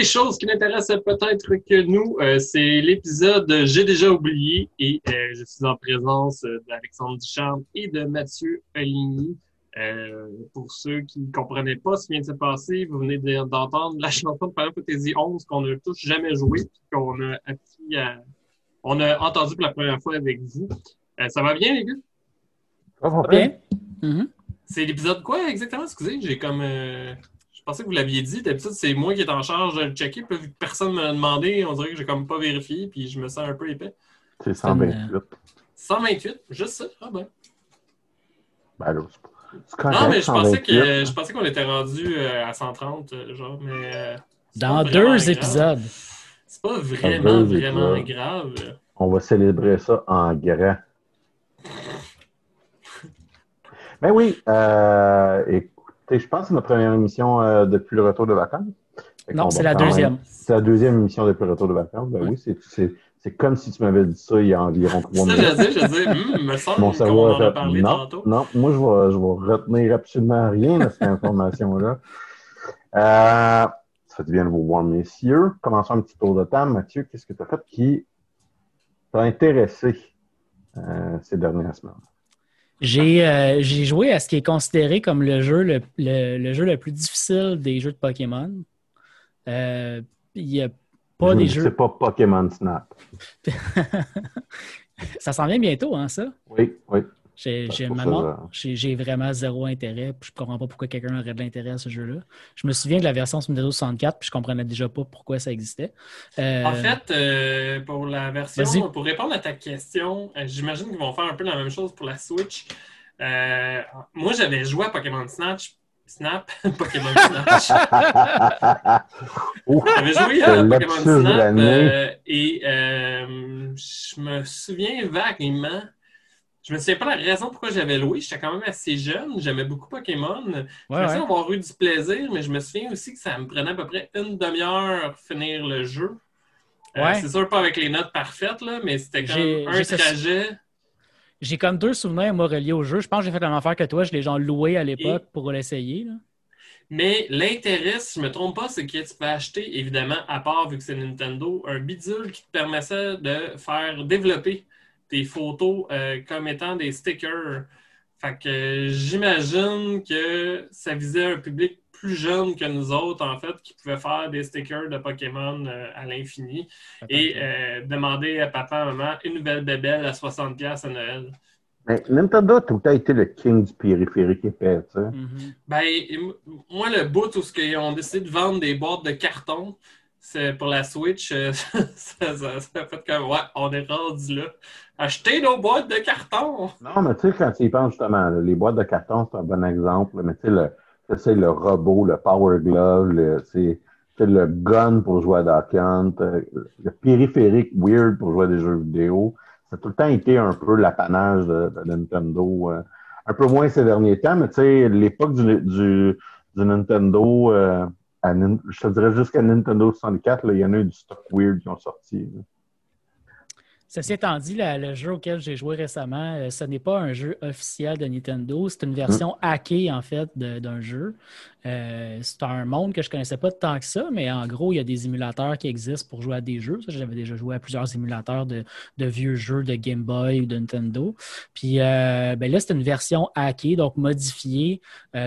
les choses qui n'intéressent peut-être que nous, euh, c'est l'épisode J'ai déjà oublié et euh, je suis en présence d'Alexandre Duchamp et de Mathieu Aligny. Euh, pour ceux qui ne comprenaient pas ce qui vient de se passer, vous venez d'entendre la chanson de Final Fantasy 11 qu'on n'a tous jamais joué, qu'on a appris à, on a entendu pour la première fois avec vous. Euh, ça va bien, les gars? Ça va bien. Mm-hmm. C'est l'épisode quoi exactement? Excusez, j'ai comme. Euh, je pensais que vous l'aviez dit. D'habitude, c'est moi qui est en charge de le checker. Puis, vu que personne ne m'a demandé, on dirait que j'ai comme pas vérifié. Puis je me sens un peu épais. C'est 128. 128, juste ça. Ah ben. Ben là, non, mais je pensais, que, je pensais qu'on était rendu euh, à 130, euh, genre, mais. Dans deux épisodes. C'est pas vraiment, vraiment grave. On va célébrer ça en grand. Ben oui, euh, je pense que c'est notre première émission euh, depuis le retour de vacances. Non, c'est la deuxième. C'est la deuxième émission depuis le retour de vacances. Ben oui, c'est comme si tu m'avais dit ça il y a environ trois minutes. Ça, je dis, je dis, me semble qu'on en a parlé non, tantôt. Non, moi, je vais, je vais retenir absolument rien de cette information-là. Euh, ça fait du bien de vous voir, messieurs. Commençons un petit tour de table. Mathieu, qu'est-ce que tu as fait qui t'a intéressé euh, ces dernières semaines? Euh, j'ai joué à ce qui est considéré comme le jeu le, le, jeu le plus difficile des jeux de Pokémon. Euh, il n'y a pas des jeux. C'est pas Pokémon Snap. ça s'en vient bientôt, hein, ça? Oui, oui. J'ai vraiment zéro intérêt. Je ne comprends pas pourquoi quelqu'un aurait de l'intérêt à ce jeu-là. Je me souviens de la version sur Nintendo 64, puis je comprenais déjà pas pourquoi ça existait. Euh, en fait, euh, pour la version, pour répondre à ta question, euh, j'imagine qu'ils vont faire un peu la même chose pour la Switch. moi, j'avais joué à Pokémon Snatch. Snap, Pokémon Snatch. J'avais joué à Pokémon Snap et je me souviens vaguement je me souviens pas la raison pourquoi j'avais loué. J'étais quand même assez jeune. J'aimais beaucoup Pokémon. je me souviens avoir eu du plaisir, mais je me souviens aussi que ça me prenait à peu près une demi-heure finir le jeu. Euh, c'est sûr pas avec les notes parfaites, là, mais c'était comme un trajet. J'ai comme deux souvenirs, moi, reliés au jeu. Je pense que j'ai fait la même affaire que toi. Je l'ai genre loué à l'époque pour l'essayer. Mais l'intérêt, si je ne me trompe pas, c'est que tu peux acheter, évidemment, à part vu que c'est Nintendo, un bidule qui te permettait de faire développer des photos euh, comme étant des stickers. Fait que j'imagine que ça visait un public plus jeune que nous autres, en fait, qui pouvait faire des stickers de Pokémon euh, à l'infini et euh, demander à papa, maman, une nouvelle bébelle à 60$ à Noël. Mais Nintendo a tout le temps été le king du périphérique épais, tu sais. Mm-hmm. Ben, moi, le bout où ils ont décidé de vendre des boîtes de carton, c'est pour la Switch, ça, ça, ça, fait comme, ouais, on est rendu là. Acheter nos boîtes de carton. Non, mais tu sais, quand tu y penses justement, les boîtes de carton, c'est un bon exemple. Mais tu sais, le, le robot, le Power Glove, le, le gun pour jouer à Duck Hunt, euh, le périphérique weird pour jouer à des jeux vidéo. Ça a tout le temps été un peu l'apanage de, Nintendo. Euh, un peu moins ces derniers temps, mais tu sais, l'époque du, du, Nintendo, euh, je te dirais jusqu'à Nintendo 64, il y en a eu du stock weird qui ont sorti. Ceci étant dit, le jeu auquel j'ai joué récemment, euh, ce n'est pas un jeu officiel de Nintendo, c'est une version mm. hackée en fait d'un jeu. Euh, c'est un monde que je ne connaissais pas tant que ça, mais en gros, il y a des émulateurs qui existent pour jouer à des jeux. J'avais déjà joué à plusieurs émulateurs de, vieux jeux de Game Boy ou de Nintendo. Puis euh, ben là, c'est une version hackée, donc modifiée,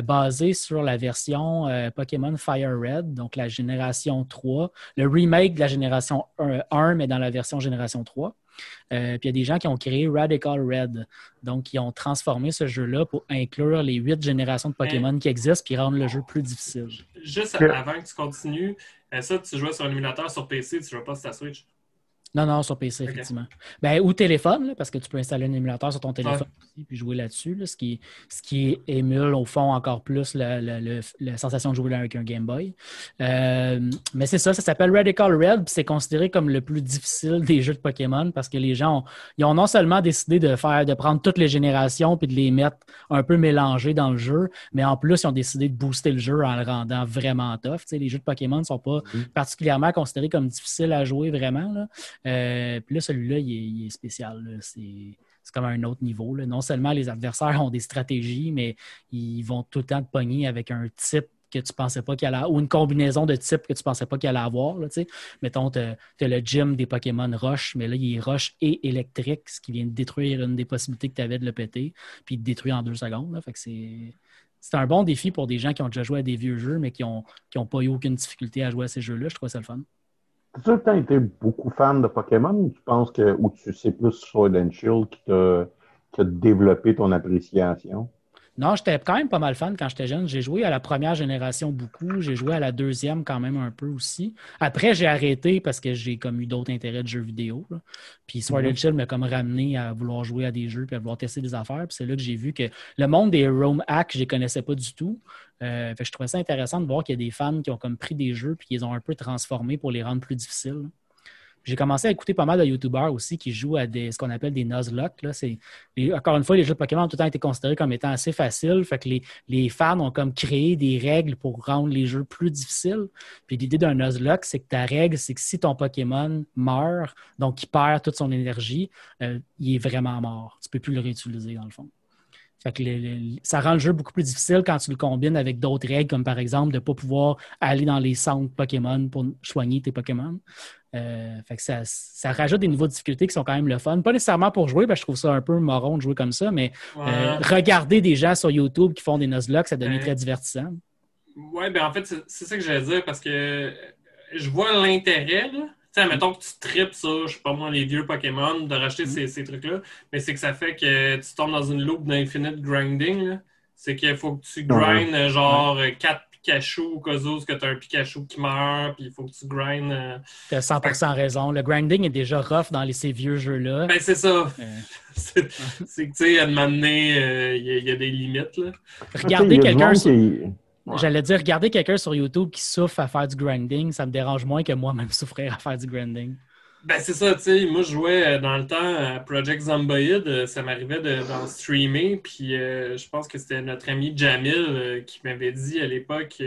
basée sur la version Pokémon Fire Red, donc la génération 3, le remake de la génération 1 mais dans la version génération 3. Euh, puis il y a des gens qui ont créé Radical Red. Donc, ils ont transformé ce jeu-là pour inclure les huit générations de Pokémon qui existent puis rendre le jeu plus difficile. Juste avant que tu continues, euh, ça, tu jouais sur un émulateur sur PC, tu ne joues pas sur ta Switch? Non, non, sur PC, effectivement. Ben, ou téléphone, parce que tu peux installer un émulateur sur ton téléphone aussi puis jouer là-dessus, ce, qui, ce qui émule au fond encore plus la, sensation de jouer avec un Game Boy. Euh, mais c'est ça, ça s'appelle Radical Red, puis c'est considéré comme le plus difficile des jeux de Pokémon parce que les gens ont, ils ont non seulement décidé de faire, de prendre toutes les générations puis de les mettre un peu mélangées dans le jeu, mais en plus, ils ont décidé de booster le jeu en le rendant vraiment tough. les jeux de Pokémon ne sont pas mm-hmm. particulièrement considérés comme difficiles à jouer vraiment. Là. Euh, puis là, celui-là, il, est spécial. C'est comme un autre niveau. Non seulement les adversaires ont des stratégies, mais ils vont tout le temps te pogner avec un type que tu pensais pas qu'il allait ou une combinaison de types que tu pensais pas qu'il allait avoir. Là, Mettons, tu as, le gym des Pokémon Roche, mais là, il est Roche et électrique, ce qui vient de détruire une des possibilités que tu avais de le péter, puis de détruire en deux secondes. Fait que c'est. Un bon défi pour des gens qui ont déjà joué à des vieux jeux, mais qui n'ont pas eu aucune difficulté à jouer à ces jeux-là. Je trouve ça le fun. Tu as tout le été beaucoup fan de Pokémon ou tu penses que ou tu sais plus Sword and Shield qui t'a développé ton appréciation? Non, j'étais quand même pas mal fan quand j'étais jeune. J'ai joué à la première génération beaucoup. J'ai joué à la deuxième quand même un peu aussi. Après, j'ai arrêté parce que j'ai comme eu d'autres intérêts de jeux vidéo. Puis Sword and mhm. Shield m'a comme ramené à vouloir jouer à des jeux puis à vouloir tester des affaires. Puis c'est là que j'ai vu que le monde des Rome Hack, je ne les connaissais pas du tout. Euh, je trouvais ça intéressant de voir qu'il y a des fans qui ont comme pris des jeux puis qu'ils ont un peu transformés pour les rendre plus difficiles. J'ai commencé à écouter pas mal de YouTubers aussi qui jouent à des, ce qu'on appelle des Nuzlocke. encore une fois, les jeux de Pokémon ont tout le temps été considérés comme étant assez faciles. Fait que les, fans ont comme créé des règles pour rendre les jeux plus difficiles. Puis l'idée d'un Nuzlocke, c'est que ta règle, c'est que si ton Pokémon meurt, donc il perd toute son énergie, euh, il est vraiment mort. Tu ne peux plus le réutiliser dans le fond. Fait que ça rend le jeu beaucoup plus difficile quand tu le combines avec d'autres règles, comme par exemple de ne pas pouvoir aller dans les centres Pokémon pour soigner tes Pokémon. Euh, fait que ça, rajoute des niveaux de difficulté qui sont quand même le fun. Pas nécessairement pour jouer, parce que je trouve ça un peu marron de jouer comme ça, mais euh, regarder des gens sur YouTube qui font des Nuzlocke, ça devient très divertissant. Oui, ben en fait, c'est ça que j'allais dire parce que je vois l'intérêt, là sais, mettons que tu tripes sur, je sais pas moi, les vieux Pokémon, de racheter mm-hmm. ces, trucs-là, mais c'est que ça fait que tu tombes dans une loupe d'infinite grinding. C'est qu'il faut que tu grindes genre 4 Pikachu au cas où que tu as un Pikachu qui meurt, puis il faut que tu grindes. Euh, tu as 100% raison. Le grinding est déjà rough dans ces vieux jeux-là. Ben, c'est ça. c'est que, tu sais, à un moment donné, il y, a des limites. Là. Regardez quelqu'un. J'allais dire, regarder quelqu'un sur YouTube qui souffre à faire du grinding, ça me dérange moins que moi-même souffrir à faire du grinding. Ben, c'est ça, tu sais. Moi, je jouais euh, dans le temps à Project Zomboid. Euh, ça m'arrivait d'en streamer. Puis, euh, je pense que c'était notre ami Jamil qui m'avait dit à l'époque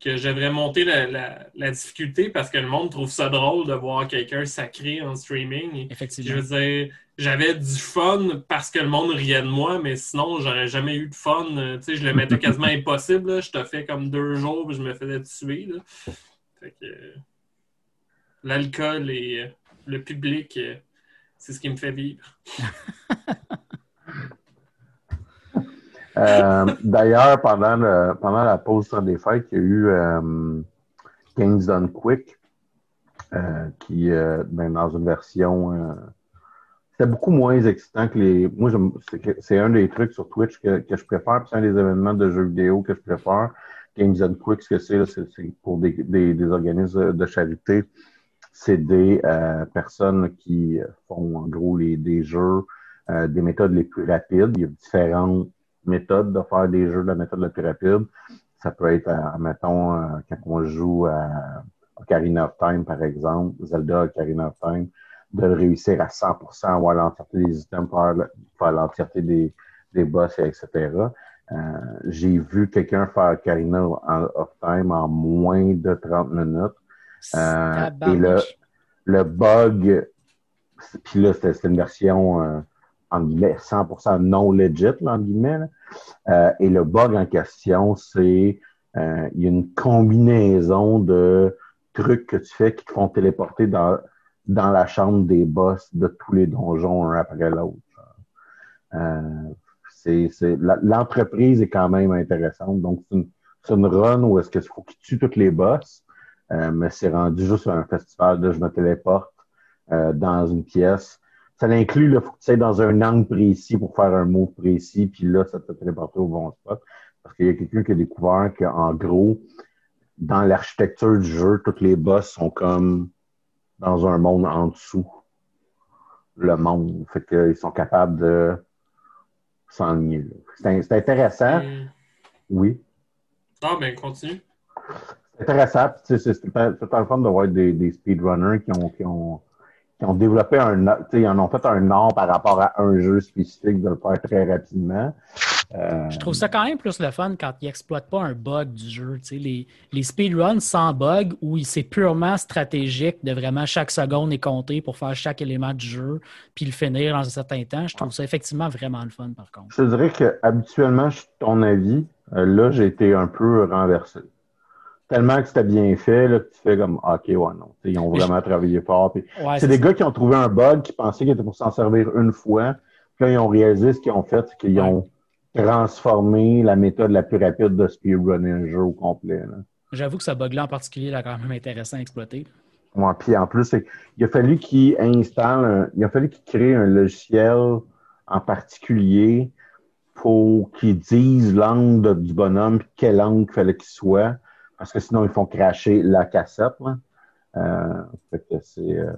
que j'aimerais monter la, la, difficulté parce que le monde trouve ça drôle de voir quelqu'un sacré en streaming. Effectivement. Je veux dire, j'avais du fun parce que le monde riait de moi, mais sinon, j'aurais jamais eu de fun. Tu sais, je le mettais quasiment impossible. Je te fais comme deux jours et je me faisais tuer. Fait que l'alcool et le public, euh, c'est ce qui me fait vivre. Euh, d'ailleurs, pendant, pendant la pause sur des fêtes, il y a eu euh, Games Done Quick, qui, ben, dans une version c'était beaucoup moins excitant que les. Moi, c'est un des trucs sur Twitch que, je préfère, c'est un des événements de jeux vidéo que je préfère. Games Done Quick, ce que c'est, c'est pour des, des, organismes de charité c'est des euh, personnes qui font en gros les, des jeux, euh, des méthodes les plus rapides. Il y a différentes méthodes de faire des jeux la méthode la plus rapide. Ça peut être, euh, mettons, quand on joue à Ocarina of Time, par exemple, Zelda Ocarina of Time, de réussir à 100% avoir l'entièreté des items, faire, faire l'entièreté des, des boss, etc. J'ai vu quelqu'un faire Ocarina of Time en moins de 30 minutes euh, et le, le bug, puis là, c'était une version euh, en guillemets 100% non legit, en guillemets. Euh, et le bug en question, c'est il y a une combinaison de trucs que tu fais qui te font téléporter dans, dans la chambre des boss de tous les donjons un après l'autre. L'entreprise est quand même intéressante. Donc, c'est une, une, run où est-ce qu'il faut qu'il tue tous les boss. Euh, mais c'est rendu juste un festival de je me téléporte euh, dans une pièce. Ça l'inclut, il faut que tu sois dans un angle précis pour faire un mot précis, puis là, ça te téléporte au bon spot. Parce qu'il y a quelqu'un qui a découvert qu'en gros, dans l'architecture du jeu, toutes les boss sont comme dans un monde en dessous le monde. Fait qu'ils sont capables de s'ennuyer. C'est intéressant. Oui. Ah, ben, continue. C'est intéressant. C'est le fun de voir des, des speedrunners qui ont, qui, ont, qui ont développé un. Ils en ont fait un art par rapport à un jeu spécifique de le faire très rapidement. Euh, Je trouve ça quand même plus le fun quand ils n'exploitent pas un bug du jeu. Les, les speedruns sans bug, où c'est purement stratégique de vraiment chaque seconde est comptée pour faire chaque élément du jeu, puis le finir dans un certain temps, je trouve ça effectivement vraiment le fun par contre. Je dirais que habituellement, je suis ton avis. Euh, là, j'ai été un peu renversé. Tellement que c'était bien fait, là, que tu fais comme, OK, ouais, non. ils ont vraiment travaillé fort. c'est des gars qui ont trouvé un bug, qui pensaient qu'ils étaient pour s'en servir une fois. Puis là, ils ont réalisé ce qu'ils ont fait, c'est qu'ils ont transformé la méthode la plus rapide de speedrunner un jeu au complet. J'avoue que ce bug-là en particulier est quand même intéressant à exploiter. Ouais, puis en plus, il a fallu qu'ils installent, il a fallu qu'ils créent un logiciel en particulier pour qu'ils disent l'angle du bonhomme, quel angle il fallait qu'il soit, parce que sinon ils font cracher la cassette. Euh, c'est euh,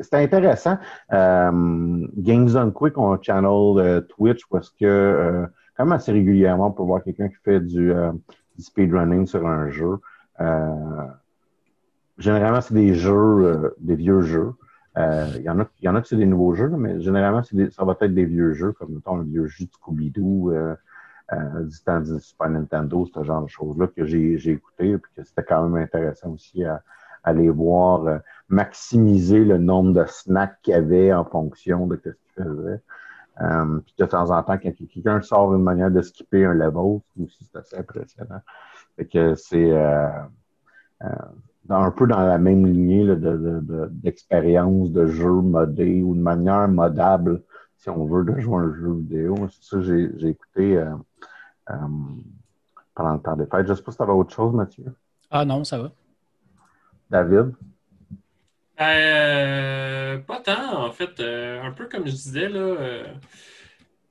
c'est intéressant. Euh, Games on Quick un channel Twitch parce que quand même assez régulièrement pour voir quelqu'un qui fait du, speedrunning sur un jeu. généralement, c'est des jeux, des vieux jeux. Il y, en a, y en a que c'est des nouveaux jeux, mais généralement, ça va être des vieux jeux, comme mettons un vieux jeu de Scooby-Doo, du temps du Super Nintendo, ce genre de choses-là que j'ai écouté et que c'était quand même intéressant aussi à, aller voir euh, maximiser le nombre de snacks qu'il y avait en fonction de ce qu'il faisait. Euh, puis de temps en temps, quand quelqu'un sort une manière de skipper un level, aussi c'est assez impressionnant. Fait que c'est euh, un peu dans la même lignée d'expérience de, de, jeu modé ou de manière modable, si on veut, de jouer un jeu vidéo. C'est ça que j'ai écouté pendant le temps des fêtes. Je sais pas si tu avais autre chose, Mathieu. Ah non, ça va. David? Euh, pas tant, en fait. Euh, un peu comme je disais là, euh,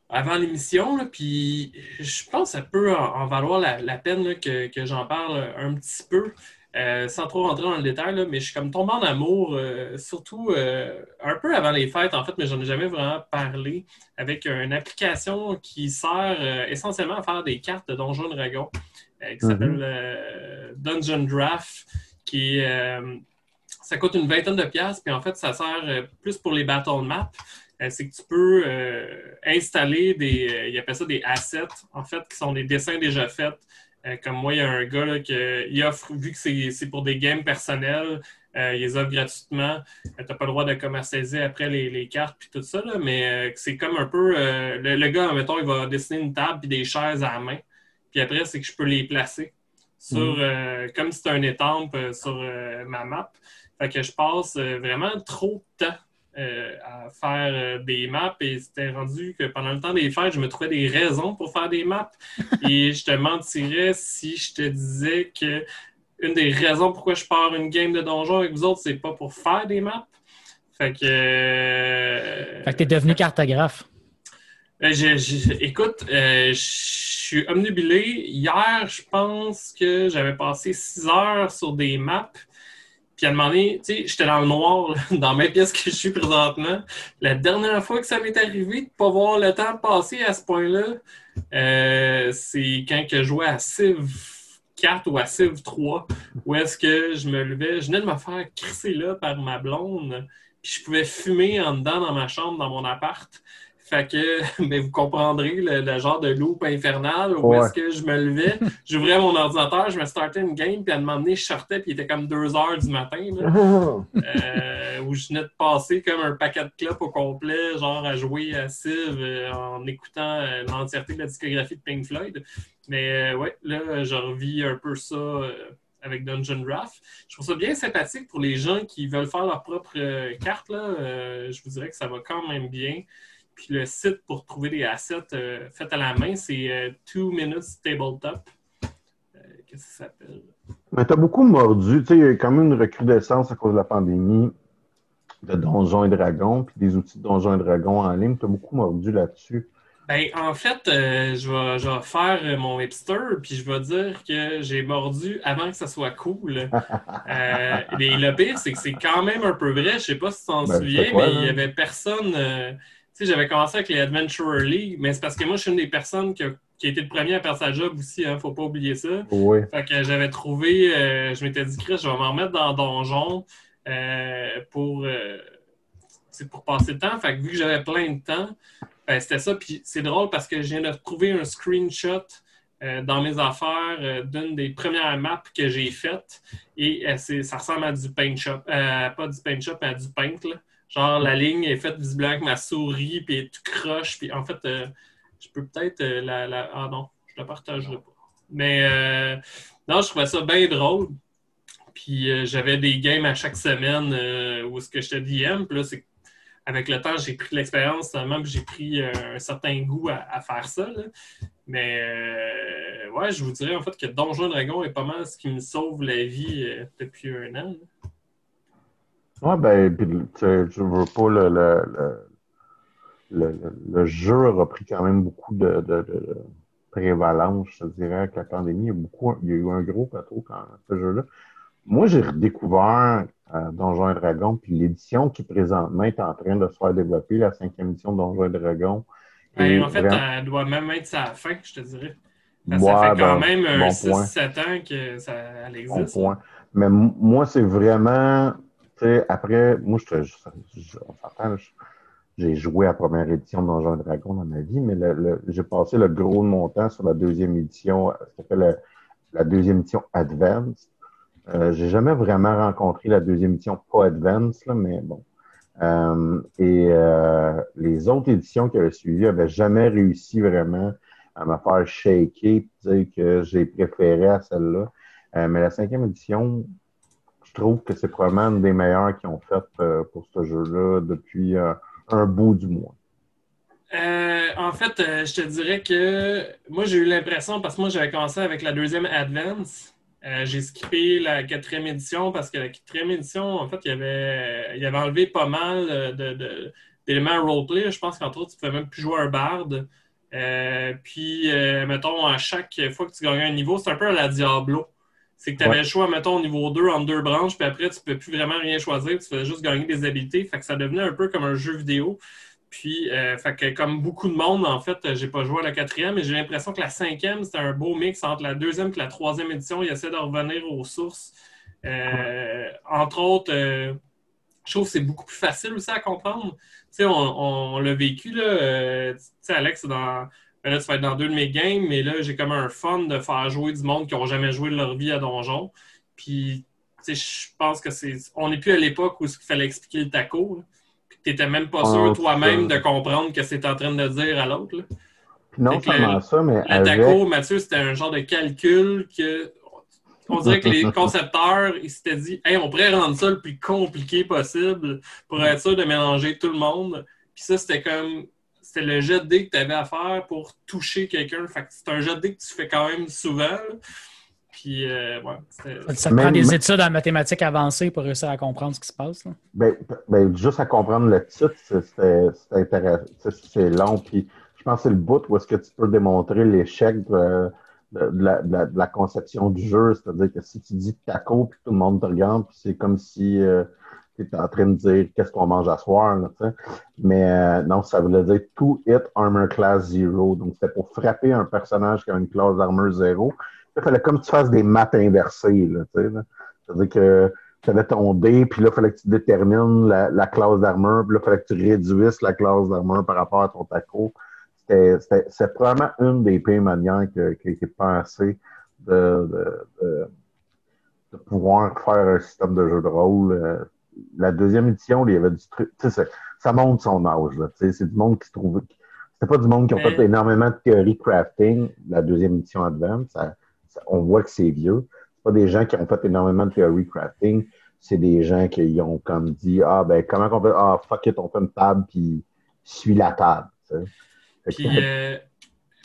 avant l'émission, puis je pense que ça peut en, valoir la, peine que, j'en parle un petit peu. Sans trop rentrer dans le détail, mais je suis comme tombé en amour, surtout un peu avant les fêtes, en fait, mais j'en ai jamais vraiment parlé, avec une application qui sert essentiellement à faire des cartes de Donjon Dragon, qui mm-hmm. s'appelle Dungeon Draft qui euh, ça coûte une vingtaine de pièces, puis en fait, ça sert euh, plus pour les battle maps. Euh, c'est que tu peux installer des, il appelle ça des assets, en fait, qui sont des dessins déjà faits. Comme moi, il y a un gars qui offre, vu que c'est pour des games personnels, il les offre gratuitement. tu n'as pas le droit de commercialiser après les, cartes puis tout ça, mais c'est comme un peu. Le, le, gars, mettons, il va dessiner une table puis des chaises à la main. Puis après, c'est que je peux les placer sur, mm. euh, comme si c'était un étampe euh, sur euh, ma map. Fait que je passe vraiment trop de temps à faire des maps et c'était rendu que pendant le temps des fêtes, je me trouvais des raisons pour faire des maps. et je te mentirais si je te disais que une des raisons pourquoi je pars une game de donjon avec vous autres, c'est pas pour faire des maps. Fait que. fait que t'es devenu cartographe. écoute, je suis omnubilé. Hier, je pense que j'avais passé six heures sur des maps. Puis à donné, tu sais, j'étais dans le noir, dans ma pièce que je suis présentement. La dernière fois que ça m'est arrivé de pas voir le temps passer à ce point-là, euh, c'est quand que je jouais à Civ 4 ou à Civ 3, où est-ce que je me levais, je venais de me faire crisser là par ma blonde, puis je pouvais fumer en dedans dans ma chambre, dans mon appart. Fait que, mais vous comprendrez le, genre de loupe infernale où est-ce que je me levais, j'ouvrais mon ordinateur, je me startais une game, puis à un moment donné, je sortais, puis il était comme 2 heures du matin, euh, où je venais de passer comme un paquet de clopes au complet, genre à jouer à Civ euh, en écoutant euh, l'entièreté de la discographie de Pink Floyd. Mais ouais, là, je revis un peu ça avec Dungeon Draft. Je trouve ça bien sympathique pour les gens qui veulent faire leur propre carte. Là. je vous dirais que ça va quand même bien. Puis le site pour trouver des assets euh, faits à la main, c'est euh, Two Minutes Tabletop. Euh, qu'est-ce que ça s'appelle? Mais tu as beaucoup mordu. Tu sais, il y a quand même une recrudescence à cause de la pandémie de Donjons et Dragons, puis des outils de Donjons et Dragons en ligne. Tu as beaucoup mordu là-dessus. Ben, en fait, je, vais, faire mon hipster, puis je vais dire que j'ai mordu avant que ça soit cool. le pire, c'est que c'est quand même un peu vrai. Je sais pas si tu t'en ben, souviens, mais il n'y avait personne j'avais commencé avec les Adventure League, mais c'est parce que moi, je suis une des personnes qui a, été le premier à faire sa job aussi, hein, faut pas oublier ça. Oui. Fait que j'avais trouvé, euh, je m'étais dit, Chris, je vais m'en remettre dans Donjon euh, pour, euh, pour passer le temps. Fait que vu que j'avais plein de temps, ben, c'était ça. Puis c'est drôle parce que je viens de trouver un screenshot dans mes affaires d'une des premières maps que j'ai faites. Et ça ressemble à du paint shop. pas du paint shop, mais à du paint. Là. Genre, la ligne est faite visiblement avec ma souris, puis elle est tout croche. Puis en fait, euh, je peux peut-être euh, la, Ah non, je la partagerai pas. Mais euh, non, je trouvais ça bien drôle. Puis euh, j'avais des games à chaque semaine où ce que je te DM. Puis là, c'est avec le temps, j'ai pris de l'expérience seulement, j'ai pris un certain goût à, faire ça. Mais ouais, je vous dirais en fait que Donjon Dragon est pas mal ce qui me sauve la vie depuis un an. Ouais, ben, je veux pas le, le, le, jeu a pris quand même beaucoup de, de, prévalence, je dirais, avec la pandémie. Il y a, beaucoup, il y a eu un gros plateau quand ce jeu-là. Moi, j'ai redécouvert euh, Donjons et Dragons, puis l'édition qui présentement est en train de se faire développer, la cinquième édition de Donjons et Dragons. Ben, en fait, elle doit même être sa fin, je te dirais. ça fait quand ben, même 6-7 ans que ça elle existe. Bon point. Mais moi, c'est vraiment, après, moi, je, on s'entend, j'ai joué à la première édition de Donjons et Dragons dans ma vie, mais j'ai passé le gros de mon temps sur la deuxième édition, ça s'appelle la deuxième édition Advanced. Euh, j'ai jamais vraiment rencontré la deuxième édition pas Advanced, là, mais bon. Euh, et euh, les autres éditions qui avaient suivi n'avaient jamais réussi vraiment à me faire shaker dire que j'ai préféré à celle-là. Euh, mais la cinquième édition, je trouve que c'est probablement une des meilleures qu'ils ont faites pour ce jeu-là depuis un bout du mois? Euh, en fait, euh, je te dirais que moi, j'ai eu l'impression, parce que moi, j'avais commencé avec la deuxième Advance. Euh, j'ai skippé la quatrième édition parce que la quatrième édition, en fait, il y avait, enlevé pas mal d'éléments roleplay. Je pense qu'entre autres, tu pouvais même plus jouer un barde. puis, mettons, à chaque fois que tu gagnais un niveau, c'est un peu à la Diablo c'est que tu avais le choix, mettons, au niveau 2 en deux branches, puis après, tu ne peux plus vraiment rien choisir, tu faisais juste gagner des habiletés. Fait que ça devenait un peu comme un jeu vidéo. Puis, euh, fait que comme beaucoup de monde, en fait, j'ai pas joué à la quatrième, mais j'ai l'impression que la cinquième, c'était un beau mix entre la deuxième et la troisième édition. Il essaie de revenir aux sources. Euh, entre autres, euh, je trouve que c'est beaucoup plus facile aussi à comprendre. Tu sais, on, on l'a vécu, là. tu sais, Alex, dans là, tu vas être dans deux de mes games, mais là, j'ai comme un fun de faire jouer du monde qui n'ont jamais joué de leur vie à Donjon. Puis, tu sais, je pense que c'est. On n'est plus à l'époque où il fallait expliquer le taco. Puis, tu n'étais même pas sûr toi-même de comprendre ce que c'est en train de dire à l'autre. Non seulement ça, mais. Le taco, Mathieu, c'était un genre de calcul que. On dirait que les concepteurs, ils s'étaient dit, hey, on pourrait rendre ça le plus compliqué possible pour être sûr de mélanger tout le monde. Puis ça, c'était comme c'était le jet de dés que tu avais à faire pour toucher quelqu'un. Fait c'est un jet de dés que tu fais quand même souvent. Puis, euh, ouais, ça prend des études en mathématiques avancées pour réussir à comprendre ce qui se passe. Ben, ben, juste à comprendre le titre, c'est intéressant. C'est long. Puis, je pense que c'est le bout où est-ce que tu peux démontrer l'échec de, la, conception du jeu. C'est-à-dire que si tu dis taco, puis tout le monde te regarde, puis c'est comme si euh, tu en train de dire qu'est-ce qu'on mange à soir. Là, Mais euh, non, ça voulait dire To Hit Armor Class Zero. Donc, c'était pour frapper un personnage qui a une classe d'armure zéro. Il fallait comme tu fasses des maths inversées. C'est-à-dire que tu avais ton dé, puis là, il fallait que tu détermines la, classe d'armure, puis là, il fallait que tu réduises la classe d'armure par rapport à ton taco. C'est probablement une des pires manières qui été pensée de, de, de, pouvoir faire un système de jeu de rôle. La deuxième édition, il y avait du truc. Ça montre son âge. C'est du monde qui se trouve. C'était pas du monde qui ont fait énormément de théorie crafting, la deuxième édition Advance. on voit que c'est vieux. C'est pas des gens qui ont fait énormément de théorie crafting. C'est des gens qui ont comme dit Ah ben comment on fait? Ah fuck it, on fait une table puis suis la table. Puis, euh,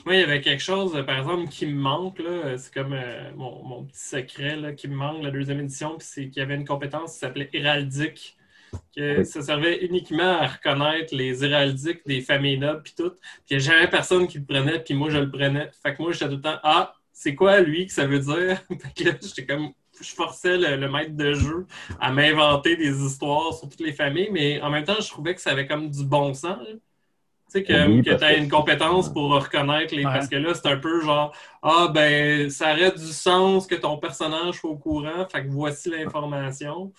moi, il y avait quelque chose, par exemple, qui me manque. C'est comme euh, mon, petit secret qui me manque, la deuxième édition. c'est qu'il y avait une compétence qui s'appelait héraldique. Que ça servait uniquement à reconnaître les héraldiques des familles nobles puis tout. Puis il n'y a jamais personne qui le prenait, puis moi je le prenais. Fait que moi j'étais tout le temps Ah, c'est quoi lui que ça veut dire? fait que là, j'étais comme je forçais le, maître de jeu à m'inventer des histoires sur toutes les familles, mais en même temps, je trouvais que ça avait comme du bon sens sais, que, que tu as une compétence pour reconnaître les. Parce que là, c'est un peu genre Ah, ben, ça aurait du sens que ton personnage soit au courant, fait que voici l'information.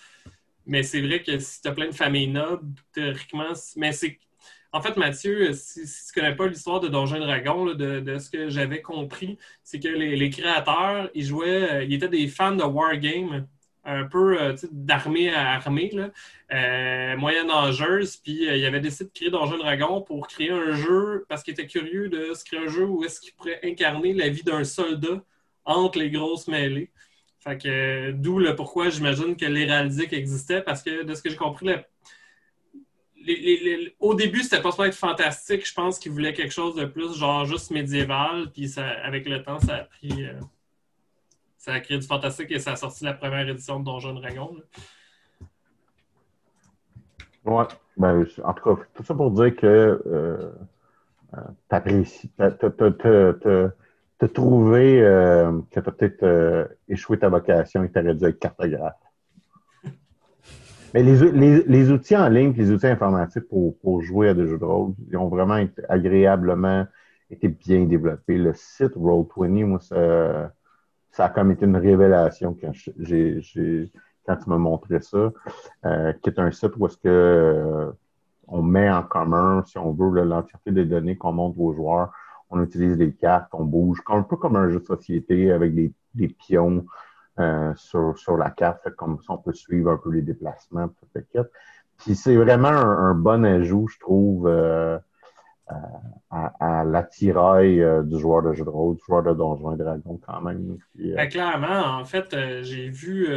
Mais c'est vrai que si tu as plein de familles nobles, théoriquement. Mais c'est. En fait, Mathieu, si, tu ne connais pas l'histoire de Donjons Dragon, de, de, ce que j'avais compris, c'est que les, les, créateurs, ils jouaient, euh, ils étaient des fans de Wargame un peu euh, d'armée à armée, là, euh, moyenâgeuse, puis euh, il avait décidé de créer Donjon Dragon pour créer un jeu, parce qu'il était curieux de se créer un jeu où est-ce qu'il pourrait incarner la vie d'un soldat entre les grosses mêlées. Fait que d'où le pourquoi j'imagine que l'héraldique existait, parce que de ce que j'ai compris, au début, c'était pas être fantastique. Je pense qu'ils voulaient quelque chose de plus, genre juste médiéval. Puis ça, avec le temps, ça a pris. Ça a créé du fantastique et ça a sorti la première édition de Donjon Dragon. Ouais. Ben, en tout cas, tout ça pour dire que euh, euh t'apprécies, t'as trouvé euh, que t'as peut-être échoué ta vocation et t'aurais dû être cartographe. Mais les, les, outils en ligne, les outils informatiques pour, pour, jouer à des jeux de rôle, ils ont vraiment été agréablement été bien développés. Le site Roll20, moi, ça, ça a comme été une révélation quand j'ai, quand tu m'as montré ça, euh, qui est un site où est-ce que euh, on met en commun, si on veut, l'entièreté des données qu'on montre aux joueurs. On utilise les cartes, on bouge, un peu comme un jeu de société avec des, des pions, euh, sur, sur la carte. comme ça, on peut suivre un peu les déplacements. Puis c'est vraiment un, bon ajout, je trouve, euh, à, à l'attirail euh, du joueur de jeu de rôle, du joueur de Donjons et Dragons quand même. Ben, clairement, en fait, j'ai vu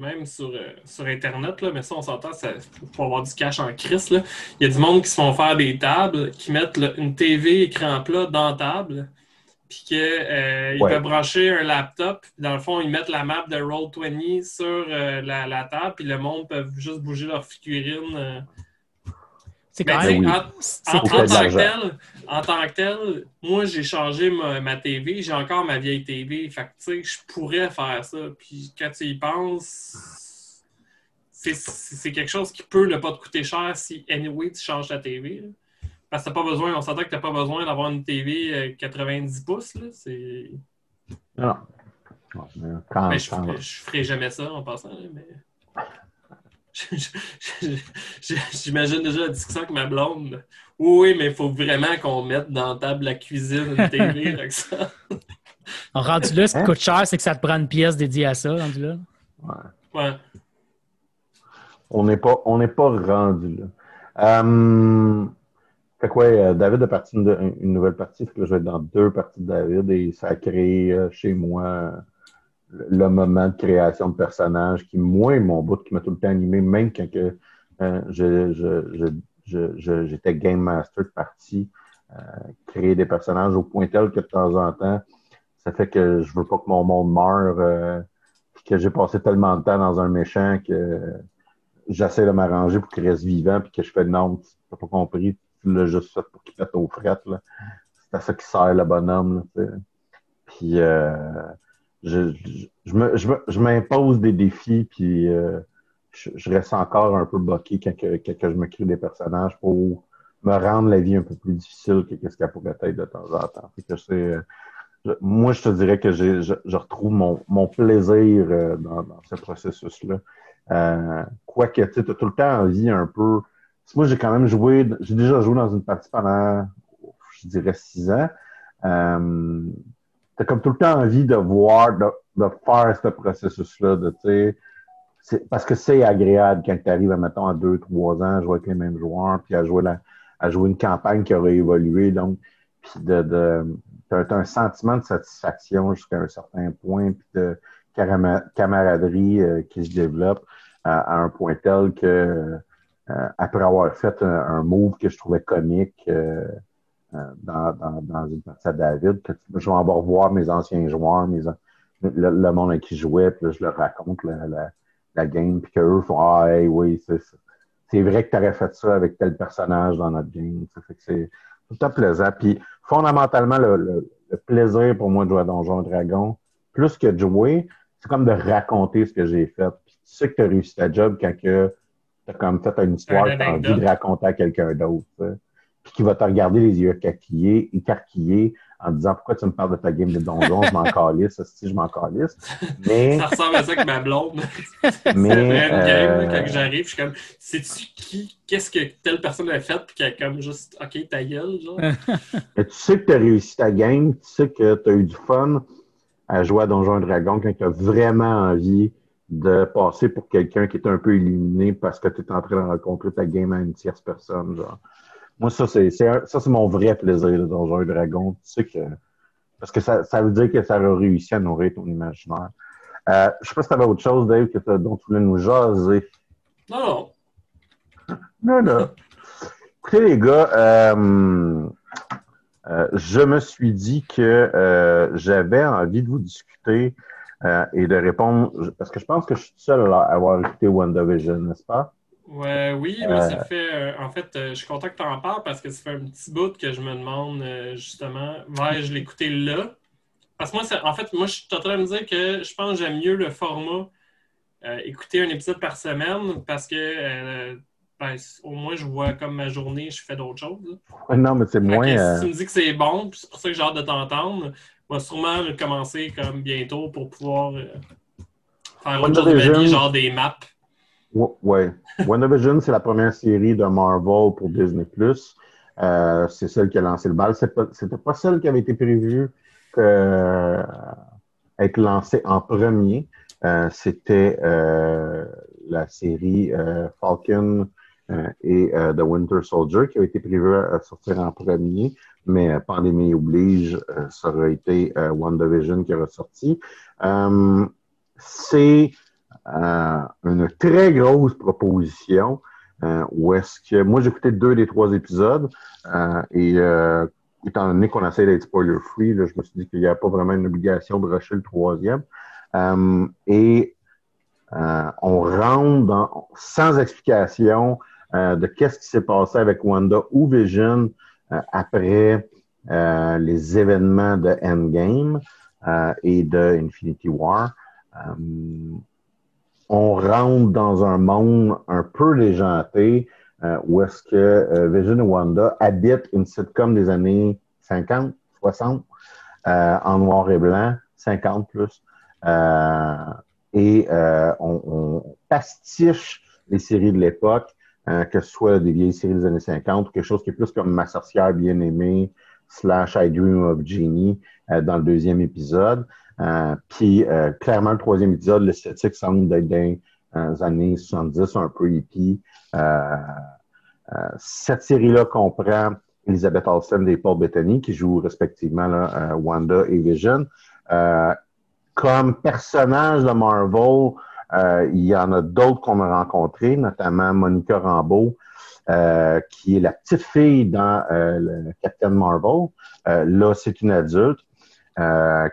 même sur, sur Internet, là, mais ça, on s'entend, il faut avoir du cash en crise. Il y a du monde qui se font faire des tables, qui mettent une TV écran plat dans la table puis qu'ils euh, peuvent brancher un laptop, puis dans le fond, ils mettent la map de Roll20 sur euh, la, table, puis le monde peut juste bouger leur figurine. Euh. C'est quand même... en, tant que tel, en tant que tel, moi, j'ai changé ma, TV, j'ai encore ma vieille TV. Fait que, tu sais, je pourrais faire ça. Puis quand tu y penses, c'est quelque chose qui peut ne pas te coûter cher si, anyway, tu changes ta TV. Parce que t'as pas besoin, on s'entend que tu n'as pas besoin d'avoir une TV 90 euh, pouces. Là, c'est... Non. mais je, ne ferai jamais ça en passant. mais... J'imagine déjà la discussion avec ma blonde. Oui, mais il faut vraiment qu'on mette dans la table la cuisine une TV. ça. rendu là, ce qui hein? coûte cher, c'est que ça te prend une pièce dédiée à ça, rendu là. Ouais. ouais. On n'est pas, on pas rendu là. Euh, fait que ouais, euh, David a parti une, une, nouvelle partie, fait que là, je vais être dans deux parties de David et ça a créé euh, chez moi euh, le, moment de création de personnages qui, moi, mon bout qui m'a tout le temps animé, même quand que, je, je, je, j'étais Game Master de partie, créer des personnages au point tel que de temps en temps, ça fait que je veux pas que mon monde meure, puis que j'ai passé tellement de temps dans un méchant que j'essaie de m'arranger pour qu'il reste vivant, puis que je fais non, tu n'as pas compris, tu l'as juste fait pour qu'il pète aux frettes. C'est à ça qui sert le bonhomme. puis euh, je, m'impose des défis, puis euh, je, reste encore un peu bloqué quand, je me crée des personnages pour me rendre la vie un peu plus difficile que ce qu'elle pourrait être de temps en temps. que moi, je te dirais que je, retrouve mon, plaisir euh, dans, ce processus-là. Euh, Quoique, tu as tout le temps envie un peu moi, j'ai quand même joué, j'ai déjà joué dans une partie pendant, je dirais, six ans. Euh, t'as comme tout le temps envie de voir, de, de faire ce processus-là, de, tu sais, parce que c'est agréable quand tu arrives, mettons, à deux, trois ans, à jouer avec les mêmes joueurs, puis à jouer, la, à jouer une campagne qui aurait évolué, donc, puis de, de t'as un sentiment de satisfaction jusqu'à un certain point, puis de camaraderie euh, qui se développe à, un point tel que euh, après avoir fait un, move que je trouvais comique euh, euh, dans, dans, une partie à David, que je vais avoir voir mes anciens joueurs, mes, le, monde avec qui je jouais, puis là, je leur raconte la, la, game, puis qu'eux font Ah, hey, oui, c'est vrai que tu aurais fait ça avec tel personnage dans notre game. c'est tout à plaisant. Puis fondamentalement, le, plaisir pour moi de jouer à Donjon Dragon, plus que de jouer, c'est comme de raconter ce que j'ai fait. Puis tu sais que tu as réussi ta job quand que T'as comme fait une histoire que tu as envie de raconter à quelqu'un d'autre. Puis qui va te regarder les yeux écarquillés, écarquillés en disant pourquoi tu me parles de ta game de donjon, je m'en calisse, si je m'en calisse. Mais... Ça ressemble à ça que ma blonde. Mais euh... quand j'arrive, je suis comme sais-tu qui, qu'est-ce que telle personne a fait, puis qu'elle a comme juste OK, ta gueule, genre. tu sais que tu as réussi ta game, tu sais que tu as eu du fun à jouer à Donjon Dragon quand tu as vraiment envie de passer pour quelqu'un qui est un peu illuminé parce que tu es en train de rencontrer ta game à une tierce personne. Genre. Moi, ça, c'est ça c'est mon vrai plaisir dans Donjons Dragon. Tu sais que Parce que ça, ça veut dire que ça a réussi à nourrir ton imaginaire. Euh, je sais pas si tu avais autre chose, Dave, que dont tu voulais nous jaser. Non, non. Non, non. Écoutez, les gars, euh, euh, je me suis dit que euh, j'avais envie de vous discuter et de répondre, parce que je pense que je suis seul à avoir écouté WandaVision, n'est-ce pas? Ouais, oui, mais Euh. ça fait. euh, en fait, euh, je suis content que tu en parles parce que ça fait un petit bout que je me demande euh, justement, vais-je l'écouter là? Parce que moi, ça- en fait, moi, je suis en train de me dire que je pense que j'aime mieux le format euh, écouter un épisode par semaine parce que euh, ben, au moins je vois comme ma journée, je fais d'autres choses. là. Non, mais c'est moins. que euh, Si tu me dis que c'est bon, c'est pour ça que j'ai hâte de t'entendre, je vais sûrement commencer comme bientôt pour pouvoir euh, faire autre chose de ma vie, genre des maps. Ouais. WandaVision, c'est la première série de Marvel pour Disney+. Euh, c'est celle qui a lancé le bal. C'était pas celle qui avait été prévue euh, être lancée en premier. Euh, C'était euh, la série euh, Falcon et The Winter Soldier qui avait été prévue à sortir en premier. Mais pandémie oblige, ça aurait été WandaVision qui est ressorti. C'est une très grosse proposition euh, où est-ce que moi j'ai écouté deux des trois épisodes euh, et euh, étant donné qu'on essaie d'être spoiler free, là, je me suis dit qu'il n'y a pas vraiment une obligation de rusher le troisième Euh, et euh, on rentre dans sans explication euh, de qu'est-ce qui s'est passé avec Wanda ou Vision après les événements de Endgame et de Infinity War. On rentre dans un monde un peu déjanté euh, où est-ce que euh, Wanda habitent une sitcom des années 50, 60, euh, en noir et blanc, 50 plus. Euh, et on, on pastiche les séries de l'époque, que ce soit des vieilles séries des années 50 ou quelque chose qui est plus comme Ma sorcière bien-aimée slash I Dream of Genie dans le deuxième épisode. Euh, puis euh, clairement, le troisième épisode, l'esthétique semble d'être les années 70, un peu hippie. Euh, cette série-là comprend Elizabeth Olsen et Paul Bettany, qui jouent respectivement là, Wanda et Vision. Comme personnage de Marvel, euh, il y en a d'autres qu'on a rencontrés, notamment Monica Rambeau, euh, qui est la petite fille dans euh, Captain Marvel. Là, c'est une adulte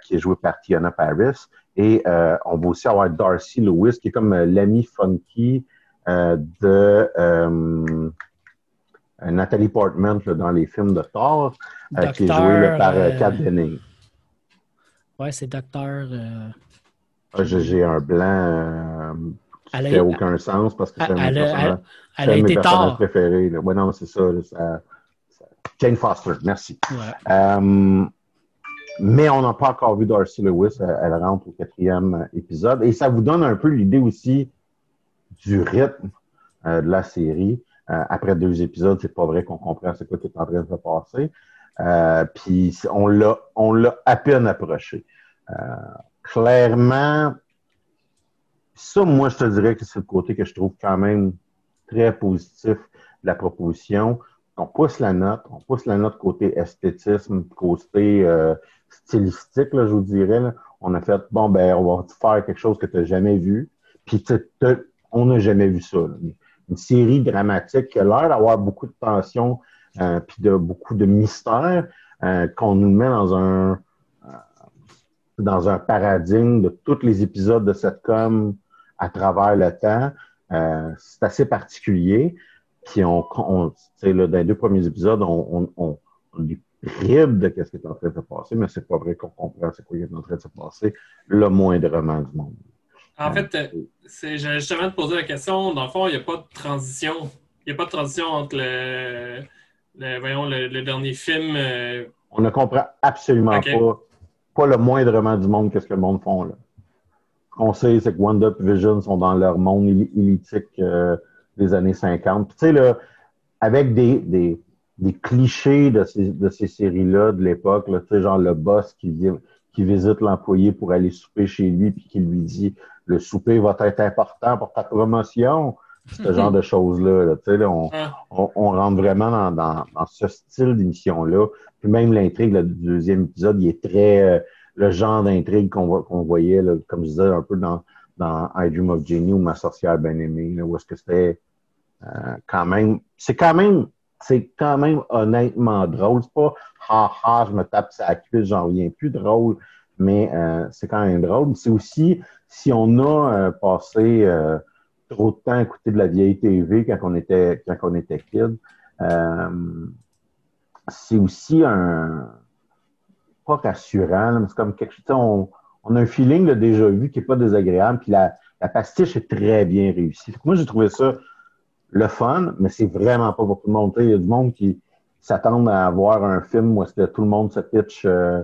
qui est jouée par Tiana Paris. Et euh, on va aussi avoir Darcy Lewis, qui est comme euh, l'ami funky euh, de euh, Nathalie Portman là, dans les films de Thor, euh, qui est jouée là, par euh, euh, Kat Denning. Ouais, c'est docteur. euh, Ah, J'ai un blanc euh, qui Elle a- fait aucun sens parce que c'est un Elle a mes été personnages préférés. Ouais, non, c'est ça, ça- Jane Foster, merci. Ouais. Euh, mais on n'a pas encore vu Darcy Lewis. Elle, rentre au quatrième épisode. Et ça vous donne un peu l'idée aussi du rythme euh, de la série. Euh, après deux épisodes, c'est pas vrai qu'on comprend ce quoi qui est en train de se passer. Euh, Puis on l'a, on l'a à peine approché. Clairement, ça, moi, je te dirais que c'est le côté que je trouve quand même très positif de la proposition. On pousse la note, on pousse la note côté esthétisme, côté euh, stylistique, là, je vous dirais. là. On a fait, bon, ben, on va faire quelque chose que tu n'as jamais vu. Puis, on n'a jamais vu ça. là. Une série dramatique qui a l'air d'avoir beaucoup de tension, euh, puis de beaucoup de mystère, euh, qu'on nous met dans un euh, dans un paradigme de tous les épisodes de cette com à travers le temps. Euh, c'est assez particulier. Puis on, on tu sais, là, dans les deux premiers épisodes, on, on, on, les bribes de ce qui est en train de se passer, mais c'est pas vrai qu'on comprend ce qui est en train de se passer le moindrement du monde. En fait, euh, c'est, justement te poser la question. Dans le fond, il n'y a pas de transition. Il n'y a pas de transition entre le, le- voyons, le, le dernier film. euh, On ne comprend absolument pas, pas le moindrement du monde qu'est-ce que le monde font là. Ce qu'on sait, c'est que Wanda et Vision sont dans leur monde euh, des années 50. Puis, tu sais, là, avec des, des, des clichés de ces, de ces séries-là de l'époque, là, tu sais, genre le boss qui, qui visite l'employé pour aller souper chez lui puis qui lui dit le souper va être important pour ta promotion. ce genre de choses-là. Là, tu sais, là, on, Ah. on, on rentre vraiment dans, dans, dans ce style d'émission-là. Puis même l'intrigue là, du deuxième épisode, il est très euh, le genre d'intrigue qu'on qu'on voyait, là, comme je disais, un peu dans, dans I Dream of Jenny ou Ma sorcière bien-aimée, où est-ce que c'était euh, quand même. C'est quand même. C'est quand même honnêtement drôle. C'est pas ha ha, je me tape sa cuisse, j'en reviens plus drôle, mais euh, c'est quand même drôle. C'est aussi si on a euh, passé trop de temps à écouter de la vieille TV quand on était quand on était kid, c'est aussi un pas rassurant, mais c'est comme quelque chose. On, on a un feeling de déjà vu qui est pas désagréable, puis la, la pastiche est très bien réussie. Moi, j'ai trouvé ça le fun, mais c'est vraiment pas pour tout le monde. Il y a du monde qui s'attendent à voir un film où que tout le monde se pitch euh,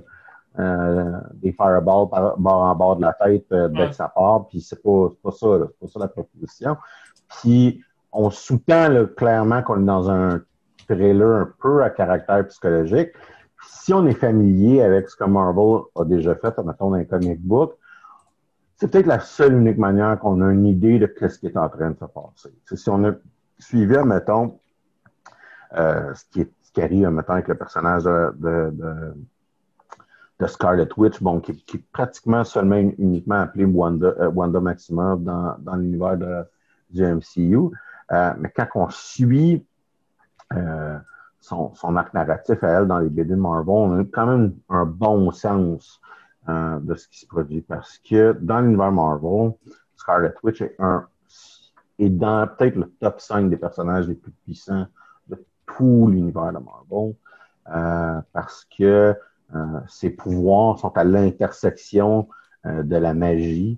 euh, des fireballs par bord en bord de la tête euh, dès que ça part, puis c'est pas, pas ça, c'est pas ça la proposition. Puis on sous-tend clairement qu'on est dans un trailer un peu à caractère psychologique. Si on est familier avec ce que Marvel a déjà fait, mettons dans les comic book, c'est peut-être la seule unique manière qu'on a une idée de ce qui est en train de se passer. C'est si on a suivi, mettons, euh, ce, qui est, ce qui arrive, mettons, avec le personnage de, Scarlet Witch, bon, qui, est pratiquement seulement uniquement appelé Wanda, euh, Wanda Maximoff dans, l'univers du MCU. Euh, mais quand on suit euh, son, arc narratif à elle dans les BD de Marvel, on a quand même un bon sens euh, de ce qui se produit. Parce que dans l'univers Marvel, Scarlet Witch est, un, est dans peut-être le top 5 des personnages les plus puissants de tout l'univers de Marvel. Euh, parce que euh, ses pouvoirs sont à l'intersection de la magie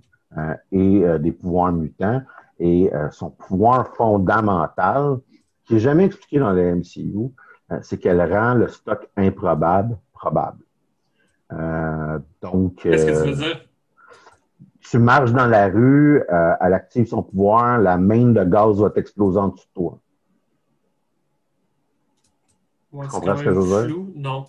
et des pouvoirs mutants. Et son pouvoir fondamental, qui n'est jamais expliqué dans le MCU, c'est qu'elle rend le stock improbable probable. Euh, donc, Qu'est-ce que euh, tu veux dire? tu marches dans la rue, euh, elle active son pouvoir, la main de gaz va t'exploser en dessous de toi. Ouais, tu c'est ce que je veux dire? Non.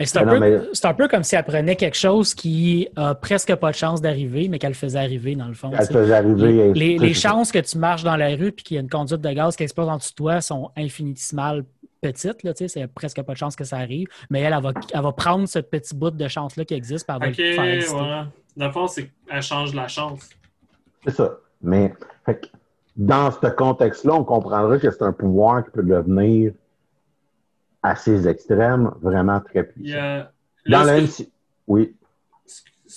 C'est un, Mais un peu comme si elle prenait quelque chose qui a presque pas de chance d'arriver, mais qu'elle faisait arriver dans le fond. Elle faisait arriver. Les, chances que tu marches dans la rue et qu'il y a une conduite de gaz qui explose en dessous de toi sont infinitésimales petites. Là, tu sais, c'est presque pas de chance que ça arrive. Mais elle, elle va, elle va prendre ce petit bout de chance-là qui existe et elle va Ok, le faire ouais. Dans le fond, c'est qu'elle change la chance. C'est ça. Mais fait que dans ce contexte-là, on comprendra que c'est un pouvoir qui peut devenir à ses extrêmes vraiment très puissant. Dans là, excuse- MC Oui.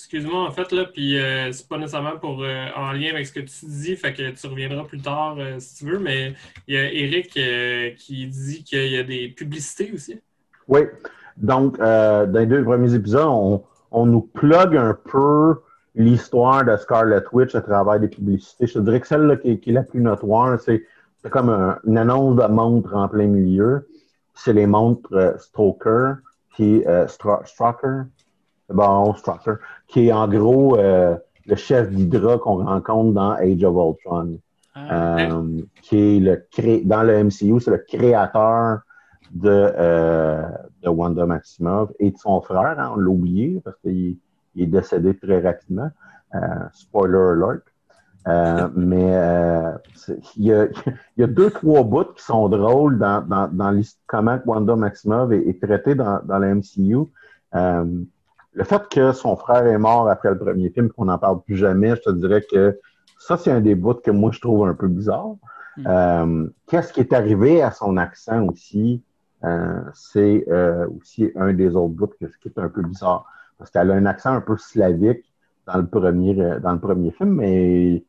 Excuse-moi, en fait, là, puis euh, c'est pas nécessairement pour euh, en lien avec ce que tu dis, fait que tu reviendras plus tard euh, si tu veux, mais il y a Eric qui dit qu'il y a des publicités aussi. Oui. Donc, dans les deux premiers épisodes, on, nous plug un peu l'histoire de Scarlet Witch à travers des publicités. Je te dirais que celle là, qui, est- la plus notoire, c'est comme un- une annonce de montre en plein milieu. C'est les montres Stalker, qui Stalker, bon, Stalker, qui est en gros euh, le chef d'Hydra qu'on rencontre dans Age of Ultron. Ah, Euh, qui est le cré... dans le MCU, c'est le créateur de, euh, de Wanda Maximoff et de son frère, hein, on l'a oublié parce qu'il il est décédé très rapidement. Euh, spoiler alert. Euh, mais euh, il y, a, il y a deux, trois bouts qui sont drôles dans, dans, dans comment Wanda Maximoff est, est traitée dans, dans le MCU. Euh, le fait que son frère est mort après le premier film, qu'on n'en parle plus jamais, je te dirais que ça, c'est un des bouts que moi, je trouve un peu bizarre. Mm. Euh, Qu'est-ce qui est arrivé à son accent aussi? Euh, c'est euh, aussi un des autres bouts que, qui est un peu bizarre. Parce qu'elle a un accent un peu slavique dans le premier, euh, dans le premier film, mais